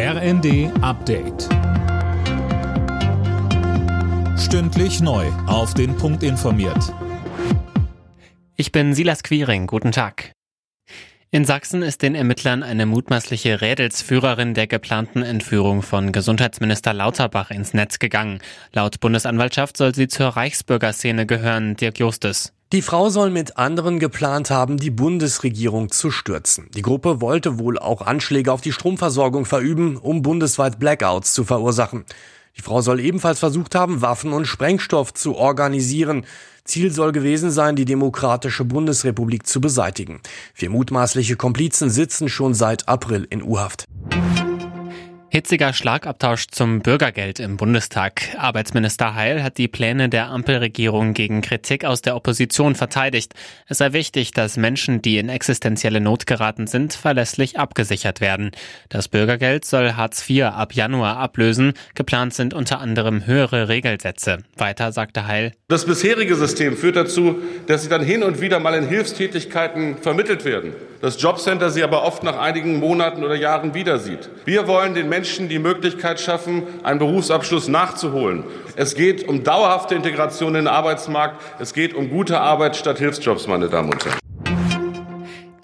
RND Update. Stündlich neu. Auf den Punkt informiert. Ich bin Silas Quiring. Guten Tag. In Sachsen ist den Ermittlern eine mutmaßliche Rädelsführerin der geplanten Entführung von Gesundheitsminister Lauterbach ins Netz gegangen. Laut Bundesanwaltschaft soll sie zur Reichsbürgerszene gehören, Dirk Justus. Die Frau soll mit anderen geplant haben, die Bundesregierung zu stürzen. Die Gruppe wollte wohl auch Anschläge auf die Stromversorgung verüben, um bundesweit Blackouts zu verursachen. Die Frau soll ebenfalls versucht haben, Waffen und Sprengstoff zu organisieren. Ziel soll gewesen sein, die Demokratische Bundesrepublik zu beseitigen. Vier mutmaßliche Komplizen sitzen schon seit April in U-Haft. Hitziger Schlagabtausch zum Bürgergeld im Bundestag. Arbeitsminister Heil hat die Pläne der Ampelregierung gegen Kritik aus der Opposition verteidigt. Es sei wichtig, dass Menschen, die in existenzielle Not geraten sind, verlässlich abgesichert werden. Das Bürgergeld soll Hartz IV ab Januar ablösen. Geplant sind unter anderem höhere Regelsätze. Weiter sagte Heil. Das bisherige System führt dazu, dass sie dann hin und wieder mal in Hilfstätigkeiten vermittelt werden. Das Jobcenter sie aber oft nach einigen Monaten oder Jahren wieder sieht. Wir wollen den Menschen die Möglichkeit schaffen, einen Berufsabschluss nachzuholen. Es geht um dauerhafte Integration in den Arbeitsmarkt. Es geht um gute Arbeit statt Hilfsjobs, meine Damen und Herren.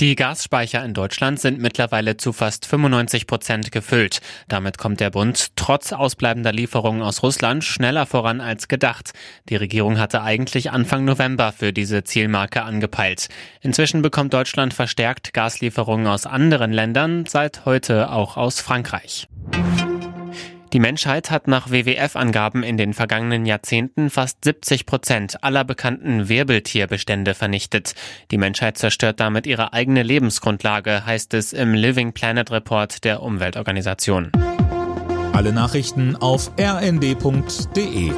Die Gasspeicher in Deutschland sind mittlerweile zu fast 95 Prozent gefüllt. Damit kommt der Bund trotz ausbleibender Lieferungen aus Russland schneller voran als gedacht. Die Regierung hatte eigentlich Anfang November für diese Zielmarke angepeilt. Inzwischen bekommt Deutschland verstärkt Gaslieferungen aus anderen Ländern, seit heute auch aus Frankreich. Die Menschheit hat nach WWF-Angaben in den vergangenen Jahrzehnten fast 70 Prozent aller bekannten Wirbeltierbestände vernichtet. Die Menschheit zerstört damit ihre eigene Lebensgrundlage, heißt es im Living Planet Report der Umweltorganisation. Alle Nachrichten auf rnd.de